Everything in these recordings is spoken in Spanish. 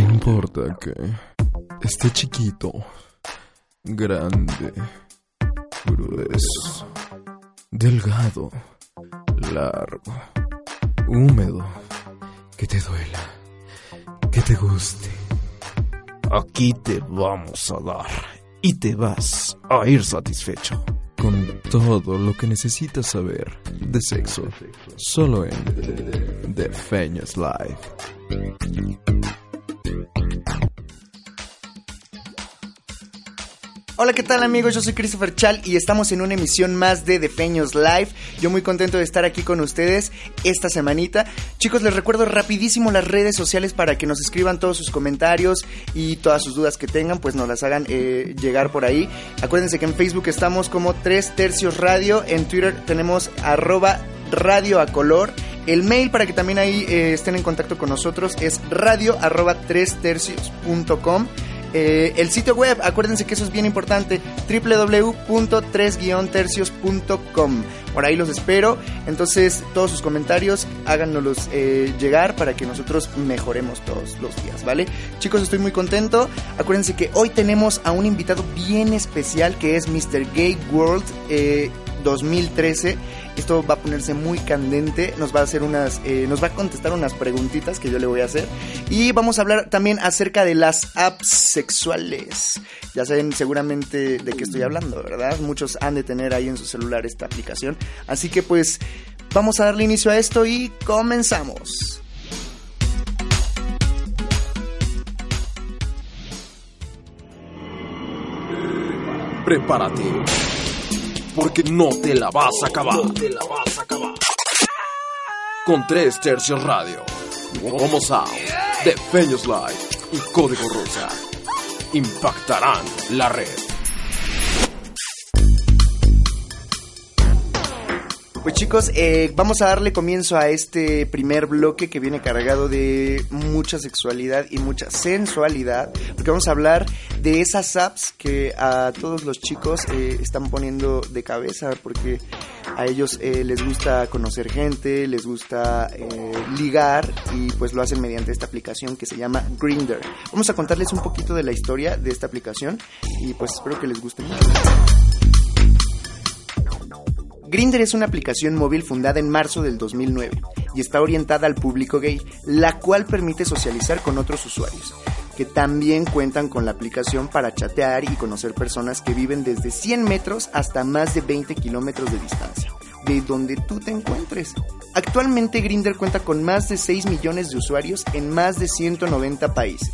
¿Qué importa que esté chiquito, grande, grueso, delgado, largo, húmedo, que te duela, que te guste? Aquí te vamos a dar y te vas a ir satisfecho. Con todo lo que necesitas saber de sexo, solo en The Feñas Live. Hola, ¿qué tal amigos? Yo soy Christopher Chal y estamos en una emisión más de Defeños Live. Yo muy contento de estar aquí con ustedes esta semanita. Chicos, les recuerdo rapidísimo las redes sociales para que nos escriban todos sus comentarios y todas sus dudas que tengan, pues nos las hagan eh, llegar por ahí. Acuérdense que en Facebook estamos como 3 tercios radio, en Twitter tenemos arroba radio a color. El mail para que también ahí eh, estén en contacto con nosotros es radio arroba 3 tercios.com. Eh, el sitio web, acuérdense que eso es bien importante, www.3-tercios.com. Por ahí los espero. Entonces, todos sus comentarios háganoslos eh, llegar para que nosotros mejoremos todos los días, ¿vale? Chicos, estoy muy contento. Acuérdense que hoy tenemos a un invitado bien especial que es Mr. Gay World. Eh, 2013. Esto va a ponerse muy candente. Nos va a hacer unas, eh, nos va a contestar unas preguntitas que yo le voy a hacer. Y vamos a hablar también acerca de las apps sexuales. Ya saben seguramente de qué estoy hablando, ¿verdad? Muchos han de tener ahí en su celular esta aplicación. Así que pues vamos a darle inicio a esto y comenzamos. Prepárate. Porque no te la vas a acabar. No te la vas a acabar. Con 3 tercios radio. Como Sound, The Feños Live y Código Rosa. Impactarán la red. Pues chicos, eh, vamos a darle comienzo a este primer bloque que viene cargado de mucha sexualidad y mucha sensualidad, porque vamos a hablar de esas apps que a todos los chicos eh, están poniendo de cabeza, porque a ellos eh, les gusta conocer gente, les gusta ligar y pues lo hacen mediante esta aplicación que se llama Grinder. Vamos a contarles un poquito de la historia de esta aplicación y pues espero que les guste mucho. Grinder es una aplicación móvil fundada en marzo del 2009 y está orientada al público gay, la cual permite socializar con otros usuarios, que también cuentan con la aplicación para chatear y conocer personas que viven desde 100 metros hasta más de 20 kilómetros de distancia, de donde tú te encuentres. Actualmente Grinder cuenta con más de 6 millones de usuarios en más de 190 países.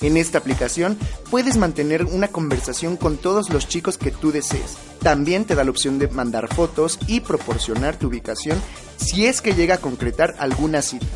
En esta aplicación puedes mantener una conversación con todos los chicos que tú desees. También te da la opción de mandar fotos y proporcionar tu ubicación si es que llega a concretar alguna cita.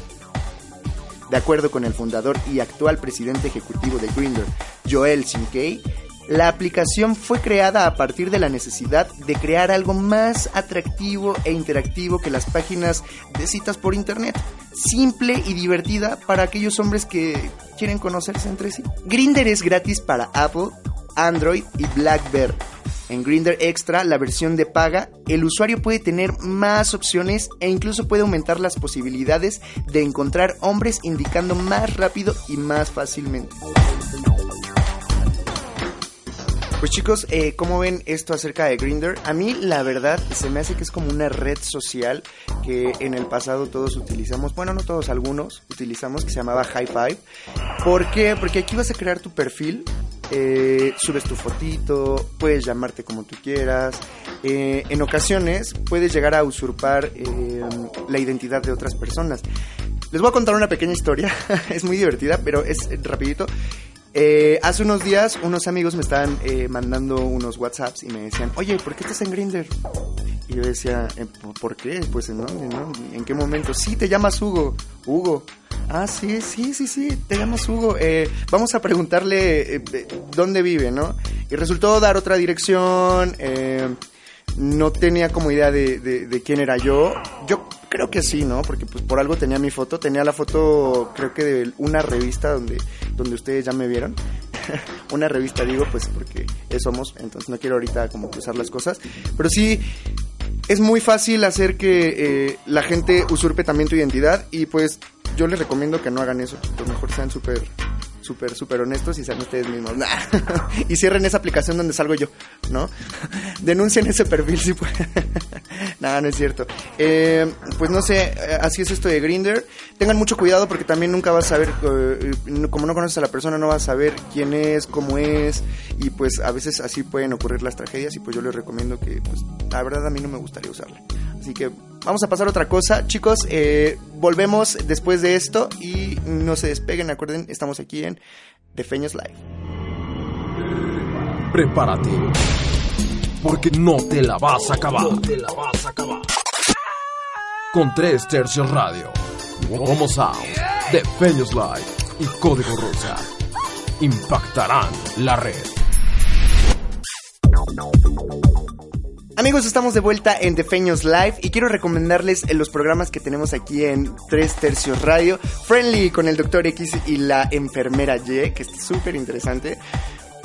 De acuerdo con el fundador y actual presidente ejecutivo de Grindr, Joel Sinkey, la aplicación fue creada a partir de la necesidad de crear algo más atractivo e interactivo que las páginas de citas por internet, simple y divertida para aquellos hombres que quieren conocerse entre sí. Grinder es gratis para Apple, Android y BlackBerry. En Grinder Extra, la versión de paga, el usuario puede tener más opciones e incluso puede aumentar las posibilidades de encontrar hombres indicando más rápido y más fácilmente. Pues chicos, eh, ¿cómo ven esto acerca de Grinder? A mí la verdad se me hace que es como una red social que en el pasado todos utilizamos, bueno no todos, algunos utilizamos que se llamaba High Five. ¿Por qué? Porque aquí vas a crear tu perfil, eh, subes tu fotito, puedes llamarte como tú quieras. Eh, en ocasiones puedes llegar a usurpar eh, la identidad de otras personas. Les voy a contar una pequeña historia, es muy divertida, pero es rapidito. Hace unos días unos amigos me estaban mandando unos WhatsApps y me decían, oye, ¿por qué estás en Grinder? Y yo decía, ¿por qué? Pues ¿en dónde, no? ¿En qué momento? Sí, te llamas Hugo. Hugo. Ah, sí, sí, sí, sí, te llamas Hugo. Eh, vamos a preguntarle eh, dónde vive, ¿no? Y resultó dar otra dirección. Eh, no tenía como idea de, quién era yo. Yo creo que sí, ¿no? Porque pues por algo tenía mi foto. Tenía la foto, creo que de una revista donde, donde ustedes ya me vieron. una revista digo, pues porque somos, entonces no quiero ahorita como cruzar las cosas. Pero sí, es muy fácil hacer que la gente usurpe también tu identidad y pues yo les recomiendo que no hagan eso, chicos. Mejor sean súper súper, súper honestos y sean ustedes mismos. y cierren esa aplicación donde salgo yo, ¿no? Denuncien ese perfil si pueden. Nada, no es cierto. Eh, pues no sé, eh, así es esto de Grinder. Tengan mucho cuidado porque también nunca vas a saber, eh, como no conoces a la persona, no vas a saber quién es, cómo es, y pues a veces así pueden ocurrir las tragedias y pues yo les recomiendo que, pues la verdad a mí no me gustaría usarla. Así que vamos a pasar a otra cosa. Chicos, volvemos después de esto y no se despeguen, acuerden, estamos aquí en The Feños Live. Prepárate porque no te la vas a acabar. No te la vas a acabar. Con tres tercios radio, Homo Sound, de Feños Live y Código Rosa impactarán la red. Amigos, estamos de vuelta en Defeños Live y quiero recomendarles los programas que tenemos aquí en Tres Tercios Radio. Friendly con el Dr. X y la enfermera Y, que es súper interesante.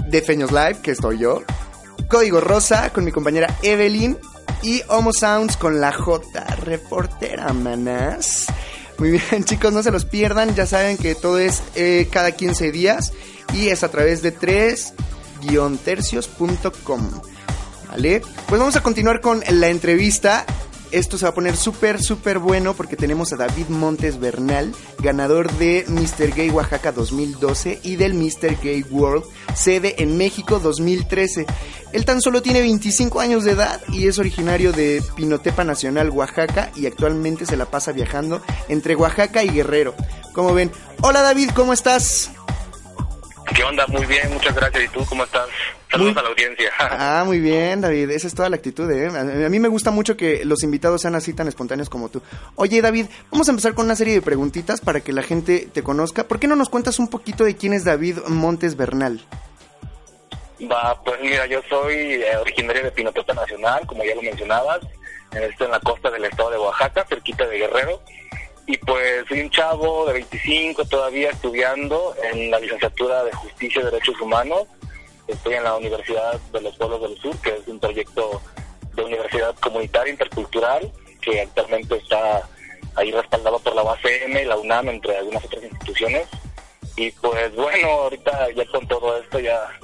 Defeños Live, que estoy yo. Código Rosa con mi compañera Evelyn y Homo Sounds con la J, reportera manas. Muy bien chicos, no se los pierdan, ya saben que todo es eh, cada 15 días y es a través de 3-tercios.com. ¿Vale? Pues vamos a continuar con la entrevista esto se va a poner súper, súper bueno porque tenemos a David Montes Bernal, ganador de Mr. Gay Oaxaca 2012 y del Mr. Gay World, sede en México 2013. Él tan solo tiene 25 años de edad y es originario de Pinotepa Nacional, Oaxaca, y actualmente se la pasa viajando entre Oaxaca y Guerrero. Como ven, hola David, ¿cómo estás? ¿Qué onda? Muy bien, muchas gracias. ¿Y tú cómo estás? Saludos a la audiencia. Ah, muy bien, David. Esa es toda la actitud, ¿eh? A mí me gusta mucho que los invitados sean así tan espontáneos como tú. Oye, David, vamos a empezar con una serie de preguntitas para que la gente te conozca. ¿Por qué no nos cuentas un poquito de quién es David Montes Bernal? Va, pues mira, yo soy eh, originario de Pinotota Nacional, como ya lo mencionabas. Estoy en la costa del estado de Oaxaca, cerquita de Guerrero. Y pues soy un chavo de 25 todavía estudiando en la licenciatura de Justicia y Derechos Humanos. Estoy en la Universidad de los Pueblos del Sur, que es un proyecto de universidad comunitaria intercultural que actualmente está ahí respaldado por la UACM la UNAM, entre algunas otras instituciones. Y pues bueno, ahorita ya con todo esto, ya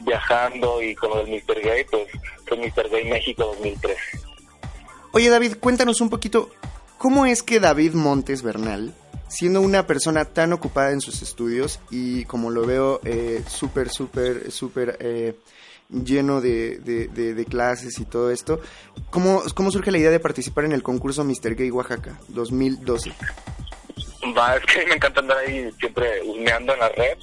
viajando y con el Mr. Gay, pues soy Mr. Gay México 2013. Oye David, cuéntanos un poquito, ¿Cómo es que David Montes Bernal, siendo una persona tan ocupada en sus estudios y como lo veo eh, súper, súper, súper eh, lleno de, de, clases y todo esto, ¿cómo, ¿cómo surge la idea de participar en el concurso Mr. Gay Oaxaca 2012? Va, es que me encanta andar ahí siempre husmeando en la red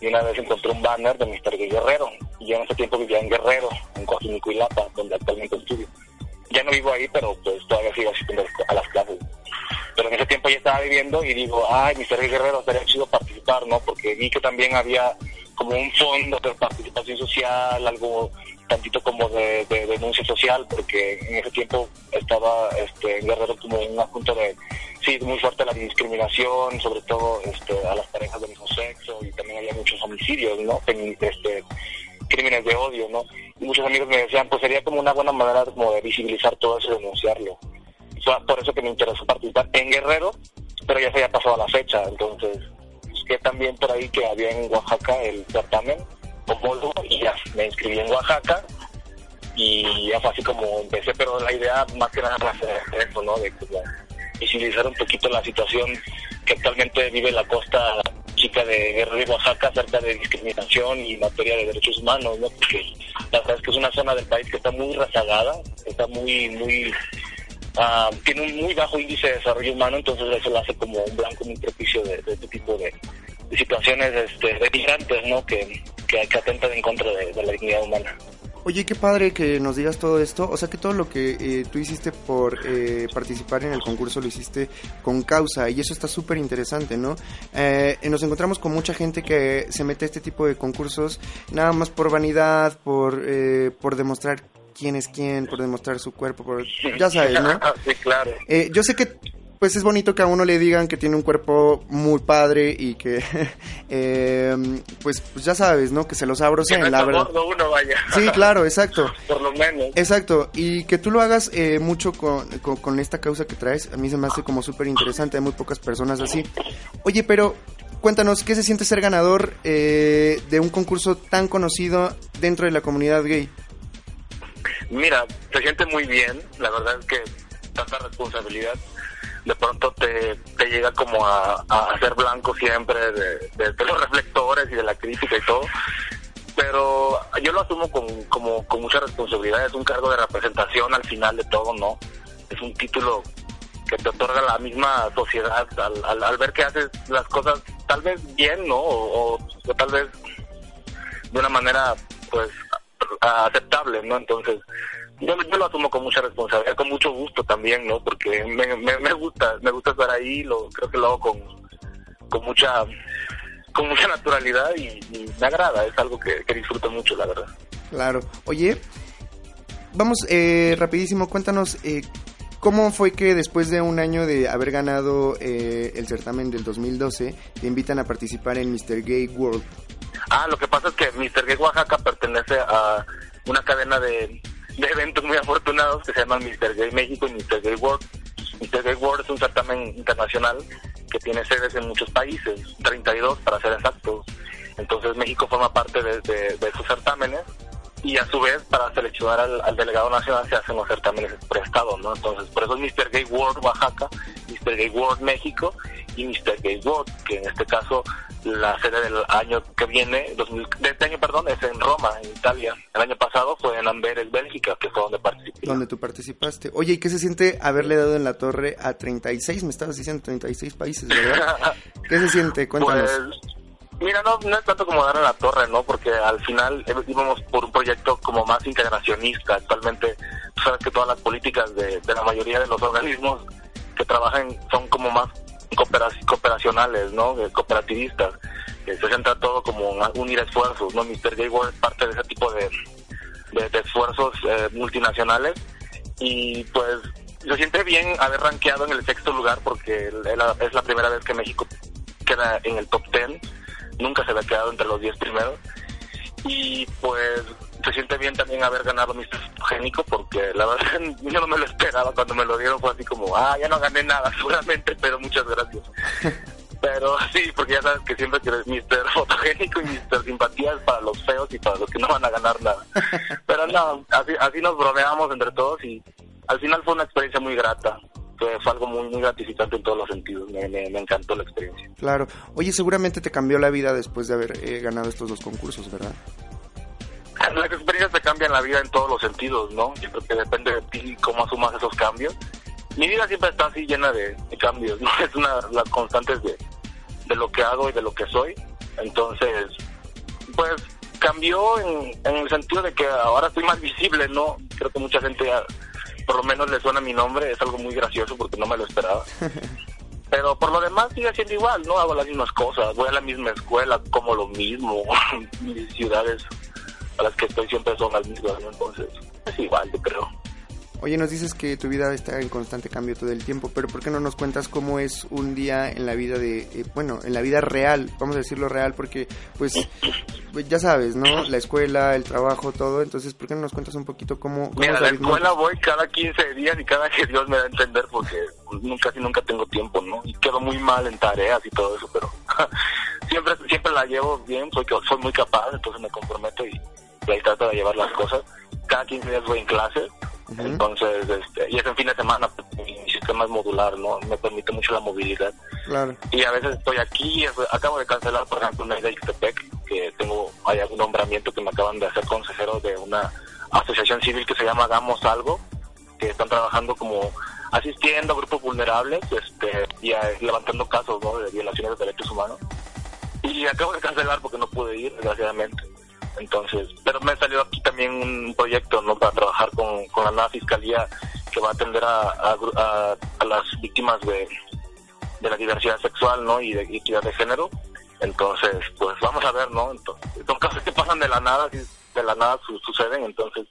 y una vez encontré un banner de Mr. Gay Guerrero y yo en ese tiempo vivía en Guerrero, en Coajimico y Lapa, donde actualmente estudio ya no vivo ahí, pero pues todavía sigo asistiendo a las clases. Pero en ese tiempo ya estaba viviendo y digo, ay, Mr. Guerrero, estaría chido participar, ¿no? Porque vi que también había como un fondo de participación social, algo tantito como de, denuncia social, porque en ese tiempo estaba este, Guerrero como un asunto de, sí, muy fuerte la discriminación, sobre todo este, a las parejas del mismo sexo, y también había muchos homicidios, ¿no? Este, crímenes de odio, ¿no? Y muchos amigos me decían, pues sería como una buena manera como de visibilizar todo eso y denunciarlo. por eso que me interesó participar en Guerrero, pero ya se había pasado la fecha, entonces busqué también por ahí que había en Oaxaca el certamen homólogo y ya me inscribí en Oaxaca y ya fue así como empecé, pero la idea más que nada fue eso, ¿no? De visibilizar un poquito la situación que actualmente vive la costa chica de Guerrero y Oaxaca acerca de discriminación y materia de derechos humanos, ¿no? Porque la verdad es que es una zona del país que está muy rezagada, está muy, muy, uh, tiene un muy bajo índice de desarrollo humano, entonces eso lo hace como un blanco muy propicio de, este tipo de, situaciones este, de migrantes, ¿no? Que, que, atentan en contra de la dignidad humana. Oye, qué padre que nos digas todo esto. O sea, que todo lo que eh, tú hiciste por eh, participar en el concurso lo hiciste con causa y eso está súper interesante, ¿no? Eh, nos encontramos con mucha gente que se mete a este tipo de concursos nada más por vanidad, por, por demostrar quién es quién, por demostrar su cuerpo, por, ya sabes, ¿no? sí, claro. yo sé que pues es bonito que a uno le digan que tiene un cuerpo muy padre y que, em, pues, pues, ya sabes, ¿no? Que se los en la verdad. Uno, vaya. Sí, claro, exacto. Por lo menos. Exacto, y que tú lo hagas eh, mucho con, con, esta causa que traes, a mí se me hace como súper interesante, hay muy pocas personas así. Oye, pero cuéntanos, ¿qué se siente ser ganador eh, de un concurso tan conocido dentro de la comunidad gay? Mira, se siente muy bien, la verdad es que tanta responsabilidad de pronto te, te llega como a, a ser blanco siempre de, los reflectores y de la crítica y todo, pero yo lo asumo con, como, con mucha responsabilidad, es un cargo de representación al final de todo, ¿no? Es un título que te otorga la misma sociedad al, al, al ver que haces las cosas tal vez bien, ¿no? O, o, o tal vez de una manera, pues, aceptable, ¿no? Entonces, yo, yo, lo asumo con mucha responsabilidad, con mucho gusto también, ¿no? Porque me, me, me gusta, me gusta estar ahí, lo creo que lo hago con, con mucha con mucha naturalidad y, y me agrada, es algo que, que, disfruto mucho, la verdad. Claro. Oye, vamos eh, rapidísimo, cuéntanos eh, cómo fue que después de un año de haber ganado eh, el certamen del 2012, te invitan a participar en Mr. Gay World. Ah, lo que pasa es que Mr. Gay Oaxaca pertenece a una cadena de, de eventos muy afortunados que se llaman Mr. Gay México y Mr. Gay World. Mr. Gay World es un certamen internacional que tiene sedes en muchos países, 32 para ser exactos. Entonces México forma parte de, de, de sus certámenes y a su vez para seleccionar al, al, delegado nacional se hacen los certámenes por estado, ¿no? Entonces por eso es Mr. Gay World Oaxaca, Mr. Gay World México y Mr. Gay World, que en este caso la sede del año que viene, 2000, de este año, perdón, es en Roma, en Italia. El año pasado fue en Amberes, Bélgica, que fue donde participé. Donde tú participaste. Oye, ¿y qué se siente haberle dado en la torre a 36, me estabas diciendo 36 países, ¿verdad? ¿Qué se siente? Cuéntanos. Pues, Mira, no, no es tanto como dar en la torre, ¿no? Porque al final íbamos por un proyecto como más integracionista. Actualmente, tú sabes que todas las políticas de, la mayoría de los organismos que trabajan son como más cooperacionales, ¿no? Cooperativistas. se centra todo como unir esfuerzos, ¿no? Mr. Gay es parte de ese tipo de, de, esfuerzos eh, multinacionales y pues se siente bien haber rankeado en el sexto lugar porque es la primera vez que México queda en el top ten nunca se había quedado entre los 10 primeros. Y pues se siente bien también haber ganado Mr. Fotogénico porque la verdad yo no me lo esperaba cuando me lo dieron fue así como, ah, ya no gané nada seguramente, pero muchas gracias. pero sí, porque ya sabes que siempre que eres Mr. Fotogénico y Mr. Simpatía es para los feos y para los que no van a ganar nada. pero no, así, así nos bromeamos entre todos y al final fue una experiencia muy grata fue, fue algo muy, muy gratificante en todos los sentidos. Me, me, me, encantó la experiencia. Claro. Oye, seguramente te cambió la vida después de haber eh, ganado estos dos concursos, ¿verdad? Las experiencias te cambian la vida en todos los sentidos, ¿no? Yo creo que depende de ti cómo asumas esos cambios. Mi vida siempre está así llena de, de cambios, ¿no? Es una las constantes de, de lo que hago y de lo que soy. Entonces, pues cambió en, en el sentido de que ahora estoy más visible, ¿no? Creo que mucha gente por lo menos le suena mi nombre, es algo muy gracioso porque no me lo esperaba. Pero por lo demás sigue siendo igual, ¿no? Hago las mismas cosas, voy a la misma escuela, como lo mismo, mis ciudades a las que estoy siempre son las mismas, ¿no? Entonces es igual, yo creo. Oye, nos dices que tu vida está en constante cambio todo el tiempo, pero ¿por qué no nos cuentas cómo es un día en la vida de, eh, bueno, en la vida real, vamos a decirlo real, porque pues, pues, ya sabes, ¿no? La escuela, el trabajo, todo, entonces, ¿por qué no nos cuentas un poquito cómo... cómo Mira, a la escuela voy cada 15 días y cada que Dios me da a entender porque nunca, casi nunca tengo tiempo, ¿no? Y quedo muy mal en tareas y todo eso, pero siempre siempre la llevo bien, soy, soy muy capaz, entonces me comprometo y, y ahí trato de llevar las cosas. Cada 15 días voy en clases Uh -huh. Entonces, este, y es en fin de semana, mi sistema es modular, ¿no? Me permite mucho la movilidad. Claro. Y a veces estoy aquí, acabo de cancelar, por ejemplo, una de Ixtepec, que tengo, hay algún nombramiento que me acaban de hacer consejero de una asociación civil que se llama Hagamos Algo, que están trabajando como asistiendo a grupos vulnerables este, y a, levantando casos ¿no? de violaciones de derechos humanos. Y acabo de cancelar porque no pude ir, desgraciadamente entonces pero me salió aquí también un proyecto no para trabajar con, la nueva fiscalía que va a atender a, a, las víctimas de, la diversidad sexual no y de equidad de género. Entonces pues vamos a ver no entonces, son casos que pasan de la nada de la nada su, suceden entonces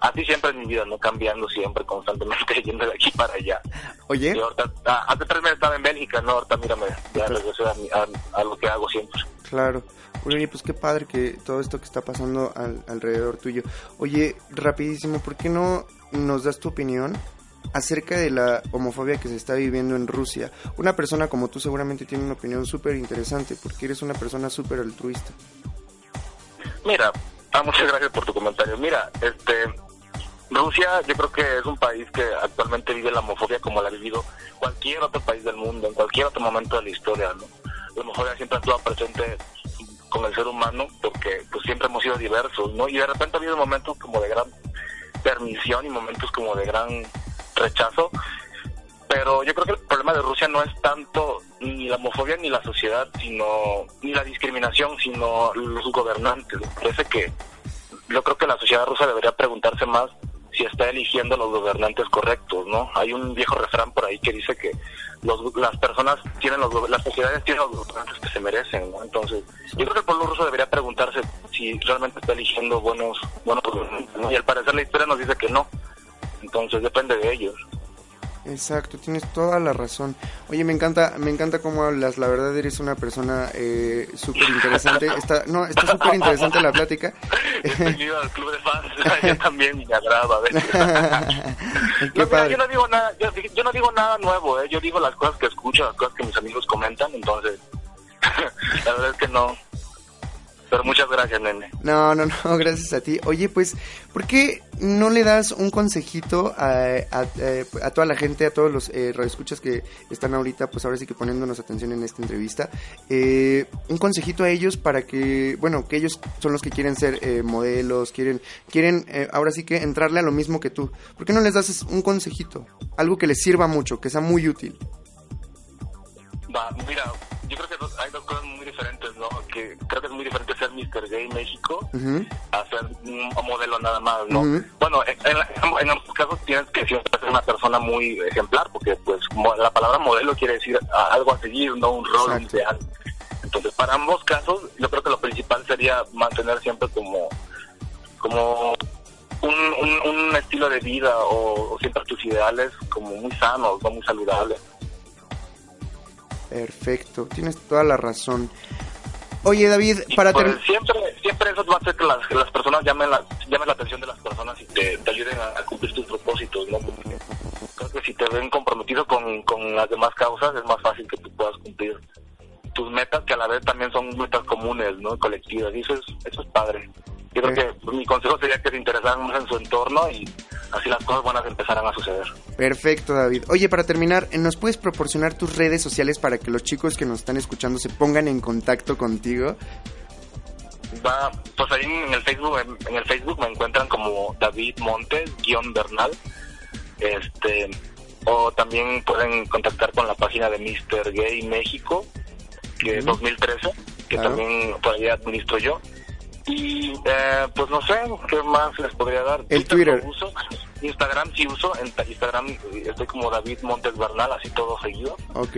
así siempre en mi vida no cambiando siempre constantemente yendo de aquí para allá oye y ahorita, ah, hace tres meses estaba en Bélgica no ahorita mírame ya regresé a, a, a lo que hago siempre claro Oye, pues qué padre que todo esto que está pasando al, alrededor tuyo. Oye, rapidísimo, ¿por qué no nos das tu opinión acerca de la homofobia que se está viviendo en Rusia. Una persona como tú seguramente tiene una opinión súper interesante porque eres una persona súper altruista. Mira, ah, muchas gracias por tu comentario. Mira, este, Rusia yo creo que es un país que actualmente vive la homofobia como la ha vivido cualquier otro país del mundo, en cualquier otro momento de la historia, ¿no? La homofobia siempre ha estado presente con el ser humano porque pues siempre hemos sido diversos, ¿no? Y de repente ha habido momentos como de gran permisión y momentos como de gran rechazo, pero yo creo que el problema de Rusia no es tanto ni la homofobia ni la sociedad, sino ni la discriminación, sino los gobernantes. Parece que yo creo que la sociedad rusa debería preguntarse más si está eligiendo los gobernantes correctos, ¿no? Hay un viejo refrán por ahí que dice que los, las personas tienen los las sociedades tienen los gobernantes que se merecen, ¿no? Entonces, yo creo que el pueblo ruso debería preguntarse si realmente está eligiendo buenos buenos gobernantes. Y al parecer la historia nos dice que no. Entonces, depende de ellos. Exacto, tienes toda la razón. Oye, me encanta, me encanta cómo hablas. La verdad eres una persona eh, súper interesante. Está, no, está súper interesante la plática. Bienvenido al club de fans. yo también me agrada. No, padre. yo no digo nada, yo, yo, no digo nada nuevo. ¿eh? Yo digo las cosas que escucho, las cosas que mis amigos comentan. Entonces, la verdad es que no, pero muchas gracias, nene. No, no, no, gracias a ti. Oye, pues, ¿por qué no le das un consejito a, a, toda la gente, a todos los eh, radioescuchas que están ahorita, pues ahora sí que poniéndonos atención en esta entrevista? Eh, un consejito a ellos para que, bueno, que ellos son los que quieren ser eh, modelos, quieren, quieren eh, ahora sí que entrarle a lo mismo que tú. ¿Por qué no les das un consejito? Algo que les sirva mucho, que sea muy útil. Va, mira, yo creo que hay dos cosas muy diferentes, ¿no? Que creo que es muy diferente ser Mr. Gay México a ser un modelo nada más, ¿no? Bueno, en, en, ambos casos tienes que ser una persona muy ejemplar, porque pues la palabra modelo quiere decir algo a seguir, no un rol ideal. Entonces, para ambos casos, yo creo que lo principal sería mantener siempre como, como un, un, estilo de vida o, o, siempre tus ideales como muy sanos, no muy saludables. Perfecto, tienes toda la razón. Oye, David, para pues, siempre, siempre eso va a hacer que las, las personas llamen la, llamen la atención de las personas y te, te ayuden a, cumplir tus propósitos, ¿no? creo que si te ven comprometido con, con las demás causas es más fácil que tú puedas cumplir tus metas que a la vez también son metas comunes, ¿no? Colectivas. Y eso es, eso es padre. Yo creo que mi consejo sería que se interesaran más en su entorno y así las cosas buenas empezarán a suceder. Perfecto, David. Oye, para terminar, ¿nos puedes proporcionar tus redes sociales para que los chicos que nos están escuchando se pongan en contacto contigo? Va, pues ahí en el Facebook, en, el Facebook me encuentran como David Montes, guion Bernal. Este, o también pueden contactar con la página de Mr. Gay México, que es 2013, que también todavía administro yo. Y eh, pues no sé, ¿qué más les podría dar? El Twitter. Uso. Instagram sí uso, en Instagram estoy como David Montes Bernal, así todo seguido. Ok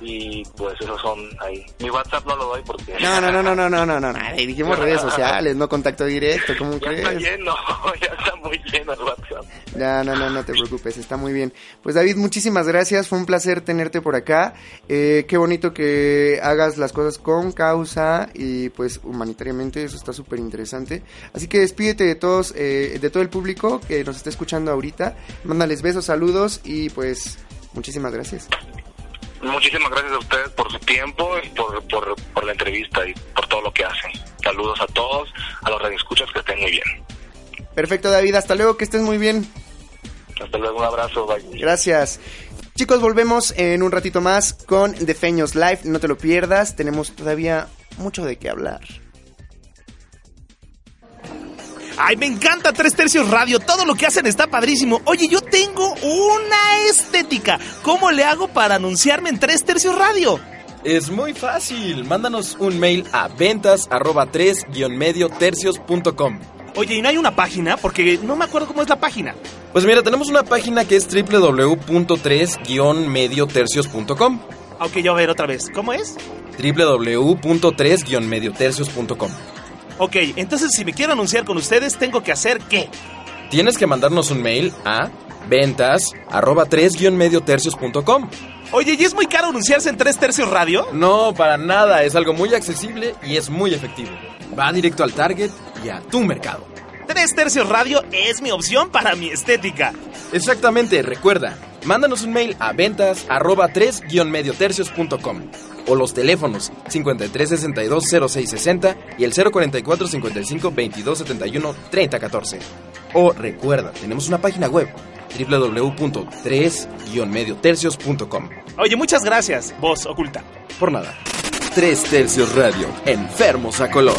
y pues esos son ahí. Mi WhatsApp no lo doy porque... No, no, no, no, no, no, no, no, dijimos redes sociales, no contacto directo, ¿cómo ya crees? está lleno, ya está muy lleno el WhatsApp. Ya, no, no, no te preocupes, está muy bien. Pues David, muchísimas gracias, fue un placer tenerte por acá. Eh, qué bonito que hagas las cosas con causa y pues humanitariamente, eso está súper interesante. Así que despídete de todos, eh, de todo el público que nos está escuchando ahorita. Mándales besos, saludos y pues muchísimas gracias. Muchísimas gracias a ustedes por su tiempo y por, por, por la entrevista y por todo lo que hacen. Saludos a todos, a los radioescuchas que estén muy bien. Perfecto, David. Hasta luego, que estés muy bien. Hasta luego, un abrazo. Bye. Gracias. Chicos, volvemos en un ratito más con Defeños Live. No te lo pierdas, tenemos todavía mucho de qué hablar. Ay, me encanta Tres Tercios Radio. Todo lo que hacen está padrísimo. Oye, yo tengo una estética. ¿Cómo le hago para anunciarme en Tres Tercios Radio? Es muy fácil. Mándanos un mail a ventas arroba 3 medio tercios.com. Oye, ¿y no hay una página? Porque no me acuerdo cómo es la página. Pues mira, tenemos una página que es www.3-mediotercios.com. Ok, yo a ver otra vez. ¿Cómo es? www.3-mediotercios.com. Ok, entonces si me quiero anunciar con ustedes, ¿tengo que hacer qué? Tienes que mandarnos un mail a ventas arroba 3-mediotercios.com. Oye, ¿y es muy caro anunciarse en 3 tercios radio? No, para nada. Es algo muy accesible y es muy efectivo. Va directo al target y a tu mercado. Tres Tercios Radio es mi opción para mi estética. Exactamente, recuerda, mándanos un mail a ventas arroba 3-mediotercios.com o los teléfonos 5362-0660 y el 044-55-2271-3014. O recuerda, tenemos una página web www.3-mediotercios.com. Oye, muchas gracias, voz oculta. Por nada. Tres Tercios Radio, enfermos a color.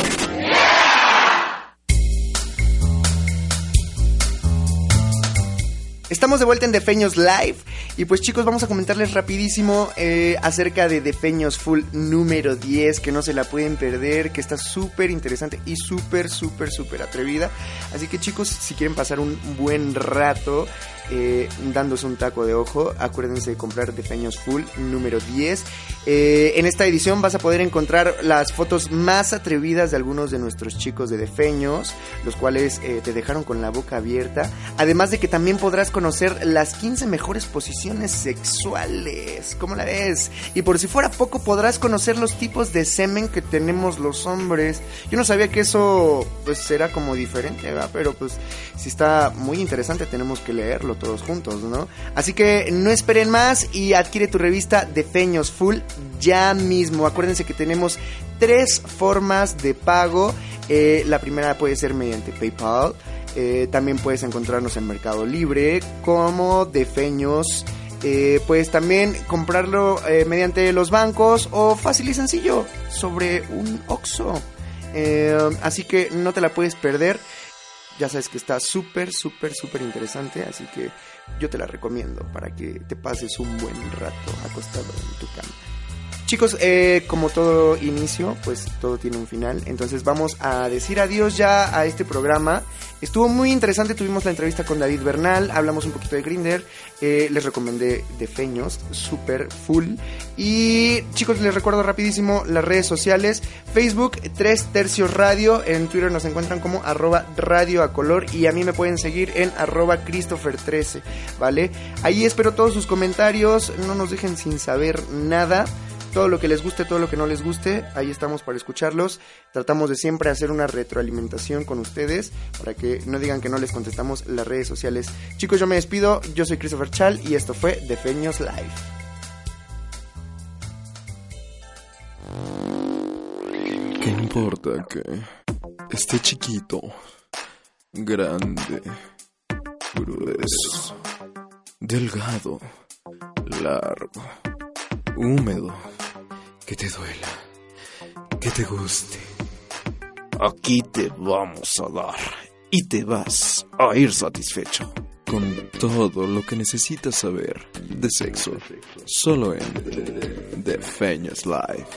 Estamos de vuelta en Defeños Live y pues chicos vamos a comentarles rapidísimo eh, acerca de Defeños Full número 10 que no se la pueden perder, que está súper interesante y súper, súper, súper atrevida. Así que chicos si quieren pasar un buen rato eh, dándose un taco de ojo, acuérdense de comprar Defeños Full número 10. Eh, en esta edición vas a poder encontrar las fotos más atrevidas de algunos de nuestros chicos de Defeños, los cuales eh, te dejaron con la boca abierta. Además de que también podrás conocer las 15 mejores posiciones sexuales. ¿Cómo la ves? Y por si fuera poco, podrás conocer los tipos de semen que tenemos los hombres. Yo no sabía que eso pues era como diferente, ¿verdad? Pero pues si está muy interesante tenemos que leerlo todos juntos, ¿no? Así que no esperen más y adquiere tu revista de Feños Full ya mismo. Acuérdense que tenemos tres formas de pago. Eh, la primera puede ser mediante PayPal. Eh, también puedes encontrarnos en Mercado Libre como de Feños. Eh, puedes también comprarlo mediante los bancos o fácil y sencillo sobre un Oxxo. Eh, así que no te la puedes perder. Ya sabes que está súper, súper, súper interesante. Así que yo te la recomiendo para que te pases un buen rato acostado en tu cama. Chicos, eh, como todo inicio, pues todo tiene un final. Entonces vamos a decir adiós ya a este programa. Estuvo muy interesante, tuvimos la entrevista con David Bernal, hablamos un poquito de Grinder, eh, les recomendé de Feños, super full. Y chicos, les recuerdo rapidísimo las redes sociales, Facebook 3 Tercios Radio, en Twitter nos encuentran como arroba radio a color y a mí me pueden seguir en arroba Christopher13, ¿vale? Ahí espero todos sus comentarios, no nos dejen sin saber nada todo lo que les guste, todo lo que no les guste, ahí estamos para escucharlos. Tratamos de siempre hacer una retroalimentación con ustedes para que no digan que no les contestamos las redes sociales. Chicos, yo me despido, yo soy Christopher Chal y esto fue The Feños Live. ¿Qué importa que esté chiquito, grande, grueso, delgado, largo, húmedo, que te duela, que te guste? Aquí te vamos a dar y te vas a ir satisfecho con todo lo que necesitas saber de sexo, solo en The Feños Live.